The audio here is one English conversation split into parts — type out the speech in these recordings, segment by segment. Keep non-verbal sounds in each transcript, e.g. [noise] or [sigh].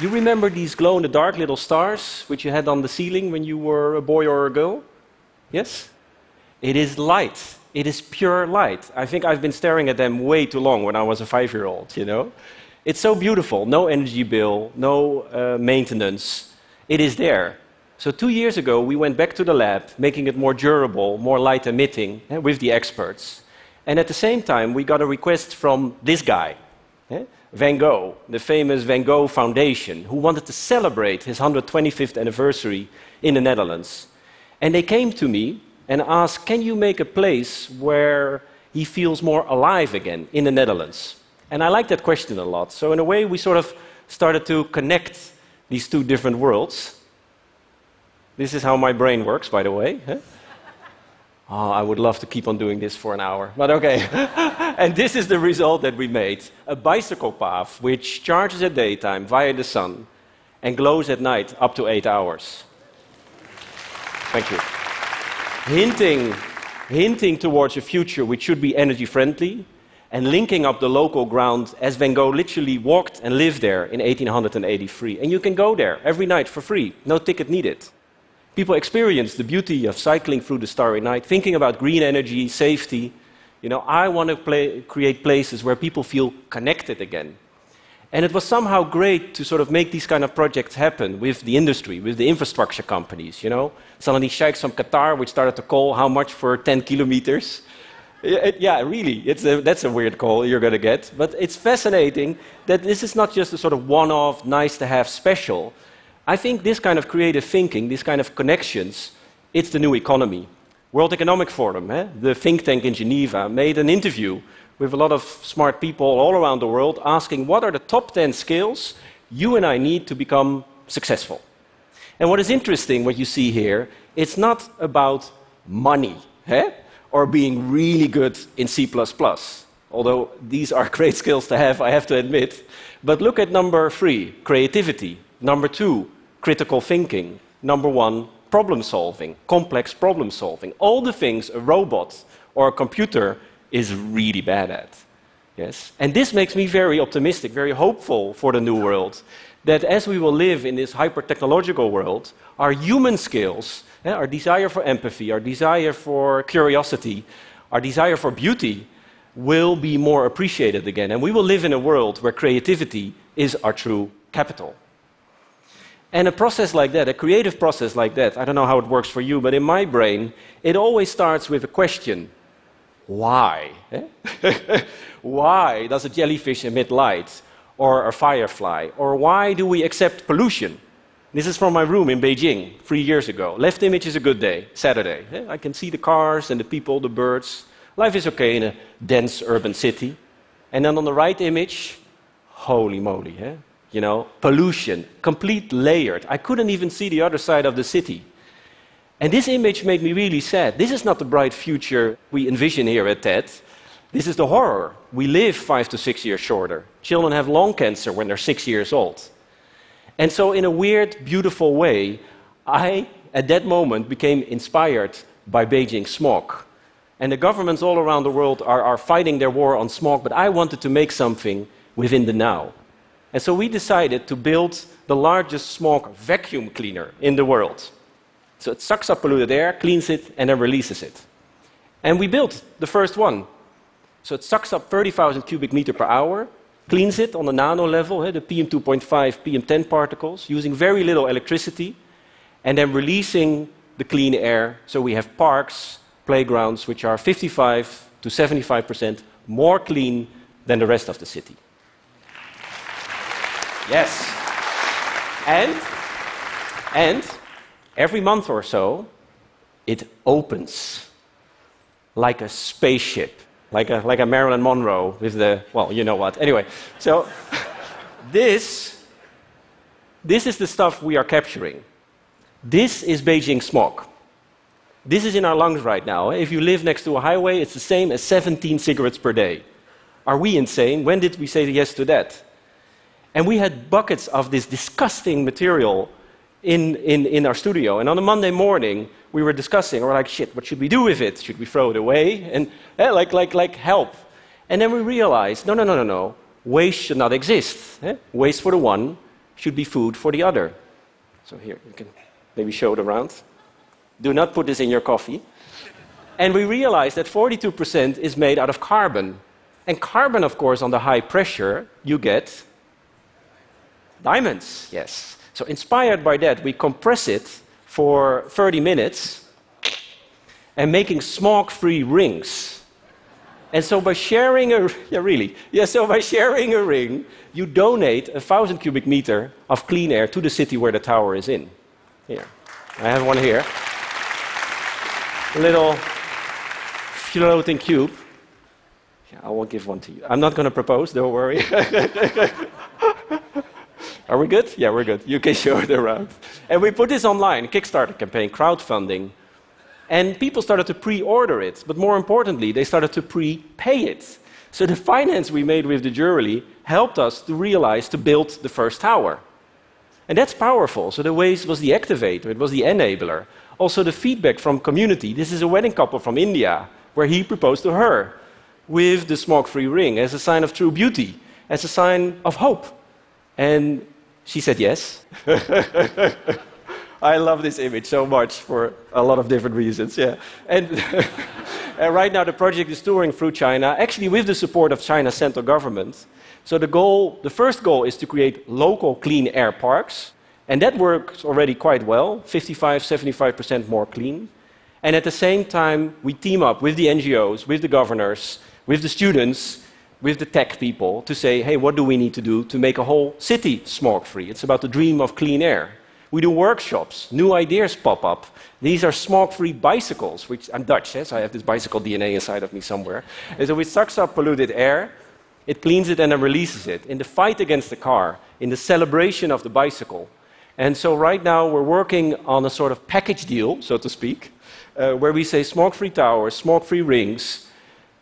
You remember these glow in the dark little stars which you had on the ceiling when you were a boy or a girl? Yes? It is light. It is pure light. I think I've been staring at them way too long when I was a five year old, you know? It's so beautiful. No energy bill, no uh, maintenance. It is there. So, two years ago, we went back to the lab, making it more durable, more light emitting eh, with the experts. And at the same time, we got a request from this guy, Van Gogh, the famous Van Gogh Foundation, who wanted to celebrate his 125th anniversary in the Netherlands. And they came to me and asked, Can you make a place where he feels more alive again in the Netherlands? And I like that question a lot. So, in a way, we sort of started to connect these two different worlds. This is how my brain works, by the way. Oh, I would love to keep on doing this for an hour, but okay. [laughs] and this is the result that we made a bicycle path which charges at daytime via the sun and glows at night up to eight hours. Thank you. Hinting, hinting towards a future which should be energy friendly and linking up the local ground as Van Gogh literally walked and lived there in 1883. And you can go there every night for free, no ticket needed. People experience the beauty of cycling through the starry night, thinking about green energy, safety. You know, I want to play, create places where people feel connected again. And it was somehow great to sort of make these kind of projects happen with the industry, with the infrastructure companies, you know. These sheikhs from Qatar, which started to call how much for 10 kilometers. Yeah, really, a, that's a weird call you're going to get. But it's fascinating that this is not just a sort of one off, nice to have special, I think this kind of creative thinking, these kind of connections, it's the new economy. World Economic Forum, eh, the think tank in Geneva, made an interview with a lot of smart people all around the world asking what are the top 10 skills you and I need to become successful. And what is interesting, what you see here, it's not about money eh, or being really good in C, although these are [laughs] great skills to have, I have to admit. But look at number three creativity. Number two, critical thinking. Number one, problem solving, complex problem solving. All the things a robot or a computer is really bad at. Yes? And this makes me very optimistic, very hopeful for the new world. That as we will live in this hyper technological world, our human skills, eh, our desire for empathy, our desire for curiosity, our desire for beauty, will be more appreciated again. And we will live in a world where creativity is our true capital. And a process like that, a creative process like that, I don't know how it works for you, but in my brain, it always starts with a question why? Eh? [laughs] why does a jellyfish emit light? Or a firefly? Or why do we accept pollution? This is from my room in Beijing three years ago. Left image is a good day, Saturday. Eh? I can see the cars and the people, the birds. Life is okay in a dense urban city. And then on the right image, holy moly, eh? You know, pollution, complete layered. I couldn't even see the other side of the city. And this image made me really sad. This is not the bright future we envision here at TED. This is the horror. We live five to six years shorter. Children have lung cancer when they're six years old. And so, in a weird, beautiful way, I, at that moment, became inspired by Beijing smog. And the governments all around the world are, are fighting their war on smog, but I wanted to make something within the now. And so we decided to build the largest smog vacuum cleaner in the world. So it sucks up polluted air, cleans it, and then releases it. And we built the first one. So it sucks up 30,000 cubic meter per hour, cleans it on the nano level, eh, the PM2.5, PM10 particles, using very little electricity, and then releasing the clean air. So we have parks, playgrounds, which are 55 to 75% more clean than the rest of the city. Yes. And, and every month or so, it opens like a spaceship, like a, like a Marilyn Monroe with the, well, you know what. Anyway, so [laughs] this, this is the stuff we are capturing. This is Beijing smog. This is in our lungs right now. If you live next to a highway, it's the same as 17 cigarettes per day. Are we insane? When did we say yes to that? And we had buckets of this disgusting material in, in, in our studio. And on a Monday morning, we were discussing, we're like, shit, what should we do with it? Should we throw it away? And eh, like, like, like, help. And then we realized, no, no, no, no, no. Waste should not exist. Eh? Waste for the one, should be food for the other. So here, you can maybe show it around. Do not put this in your coffee. And we realized that 42% is made out of carbon. And carbon, of course, on the high pressure, you get diamonds, yes. So, inspired by that, we compress it for 30 minutes and making smoke free rings. And so, by sharing a, [laughs] yeah, really, yeah, so by sharing a ring, you donate a thousand cubic meter of clean air to the city where the tower is in. Here, I have one here. A little floating cube. Yeah, I will give one to you. I'm not going to propose, don't worry. [laughs] Are we good? Yeah, we're good. You can [laughs] show it around. And we put this online, Kickstarter campaign, crowdfunding. And people started to pre order it. But more importantly, they started to pre-pay it. So the finance we made with the jury helped us to realize to build the first tower. And that's powerful. So the waste was the activator, it was the enabler. Also, the feedback from community. This is a wedding couple from India where he proposed to her with the smoke free ring as a sign of true beauty, as a sign of hope. And she said yes. [laughs] I love this image so much for a lot of different reasons. Yeah. And, [laughs] and right now the project is touring through China, actually with the support of China's central government. So the goal, the first goal is to create local clean air parks, and that works already quite well, 55, 75% more clean. And at the same time, we team up with the NGOs, with the governors, with the students, with the tech people to say, hey, what do we need to do to make a whole city smoke free? It's about the dream of clean air. We do workshops, new ideas pop up. These are smoke free bicycles, which I'm Dutch, eh, so I have this bicycle DNA inside of me somewhere. And so it sucks up polluted air, it cleans it, and then releases it. In the fight against the car, in the celebration of the bicycle. And so right now we're working on a sort of package deal, so to speak, uh, where we say smoke free towers, smoke free rings,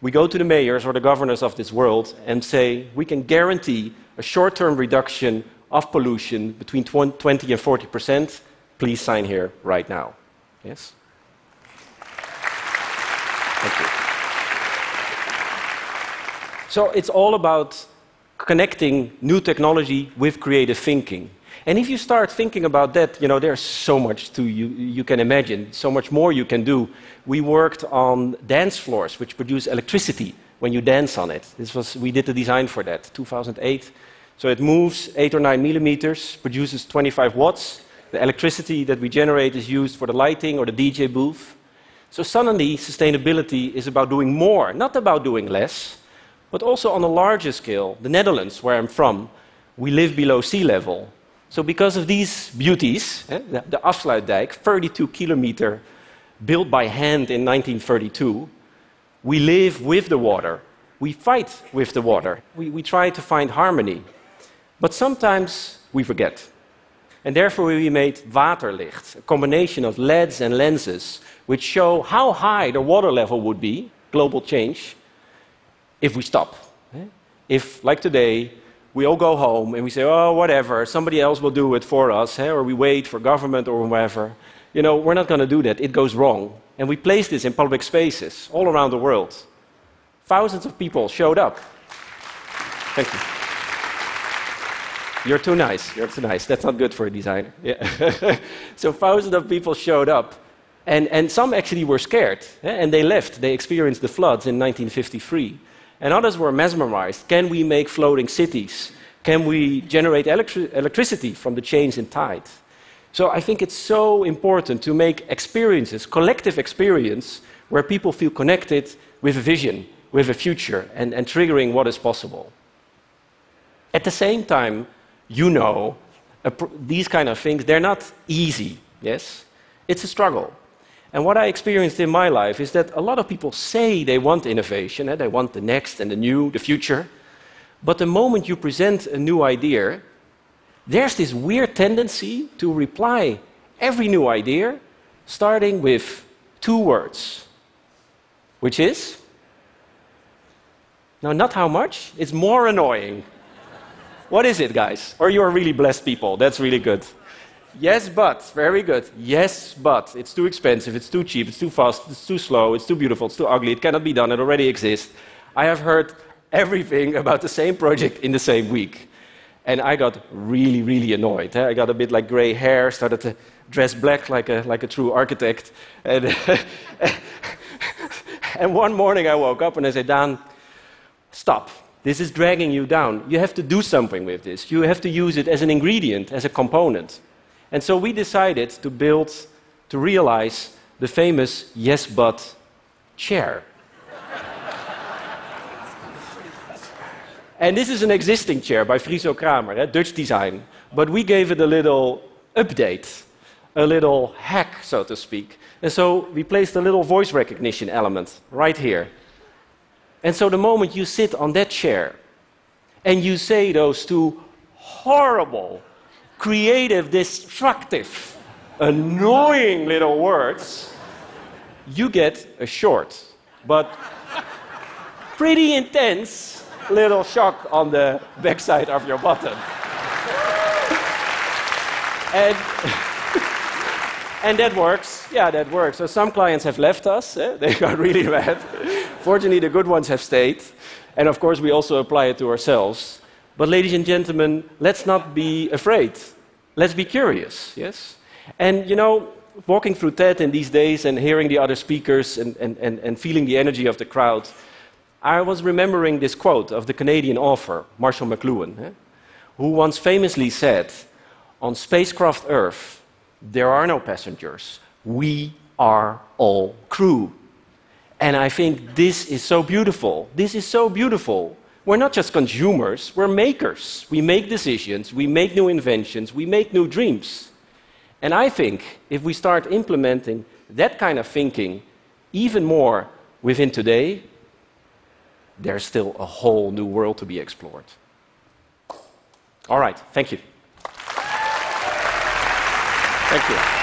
we go to the mayors or the governors of this world and say, we can guarantee a short term reduction of pollution between 20 and 40 percent. Please sign here right now. Yes? Thank you. So it's all about connecting new technology with creative thinking. And if you start thinking about that, you know, there's so much to you, you can imagine, so much more you can do. We worked on dance floors, which produce electricity when you dance on it. This was, we did the design for that, 2008. So it moves 8 or 9 millimeters, produces 25 watts. The electricity that we generate is used for the lighting or the DJ booth. So suddenly, sustainability is about doing more, not about doing less, but also on a larger scale. The Netherlands, where I'm from, we live below sea level. So because of these beauties, eh, the, the Afsluitdijk, 32 kilometer, built by hand in 1932, we live with the water. We fight with the water. We, we try to find harmony. But sometimes we forget. And therefore we made waterlicht, a combination of LEDs and lenses, which show how high the water level would be, global change, if we stop. Eh? If, like today, we all go home and we say, oh, whatever, somebody else will do it for us, hey? or we wait for government or whatever. You know, we're not going to do that. It goes wrong. And we place this in public spaces all around the world. Thousands of people showed up. Thank you. You're too nice. You're too nice. That's not good for a designer. Yeah. [laughs] so thousands of people showed up. And, and some actually were scared. Eh, and they left. They experienced the floods in 1953. And others were mesmerized. Can we make floating cities? Can we generate electri electricity from the change in tide? So I think it's so important to make experiences, collective experience, where people feel connected with a vision, with a future, and, and triggering what is possible. At the same time, you know, these kind of things, they're not easy, yes? It's a struggle. And what I experienced in my life is that a lot of people say they want innovation, eh? they want the next and the new, the future. But the moment you present a new idea, there's this weird tendency to reply every new idea starting with two words, which is now, not how much, it's more annoying. what is it, guys? Or you are really blessed people. That's really good. Yes, but. Very good. Yes, but. It's too expensive, it's too cheap, it's too fast, it's too slow, it's too beautiful, it's too ugly, it cannot be done, it already exists. I have heard everything [laughs] about the same project in the same week. And I got really, really annoyed. eh. I got a bit like gray hair, started to dress black like a, like a true architect. And, [laughs] and one morning I woke up and I said, Daan, stop. This is dragging you down. You have to do something with this. You have to use it as an ingredient, as a component. And so we decided to build, to realize the famous yes but chair. and this is an existing chair by Friso Kramer, Dutch design. But we gave it a little update, a little hack, so to speak. And so we placed a little voice recognition element right here. And so the moment you sit on that chair and you say those two horrible, creative, destructive, annoying little words, you get a short but pretty intense little shock on the backside of your button. and, and that works. Yeah, that works. So some clients have left us. Eh? [laughs] They got really mad. Fortunately, the good ones have stayed. And of course, we also apply it to ourselves. But, ladies and gentlemen, let's not be afraid. Let's be curious, yes? And, you know, walking through TED in these days and hearing the other speakers and, and, and, and feeling the energy of the crowd, I was remembering this quote of the Canadian author, Marshall McLuhan, eh, who once famously said, On spacecraft Earth, there are no passengers. We are all crew. And I think this is so beautiful. This is so beautiful. We're not just consumers, we're makers. We make decisions, we make new inventions, we make new dreams. And I think if we start implementing that kind of thinking even more within today, there's still a whole new world to be explored. All right, thank you. Thank you.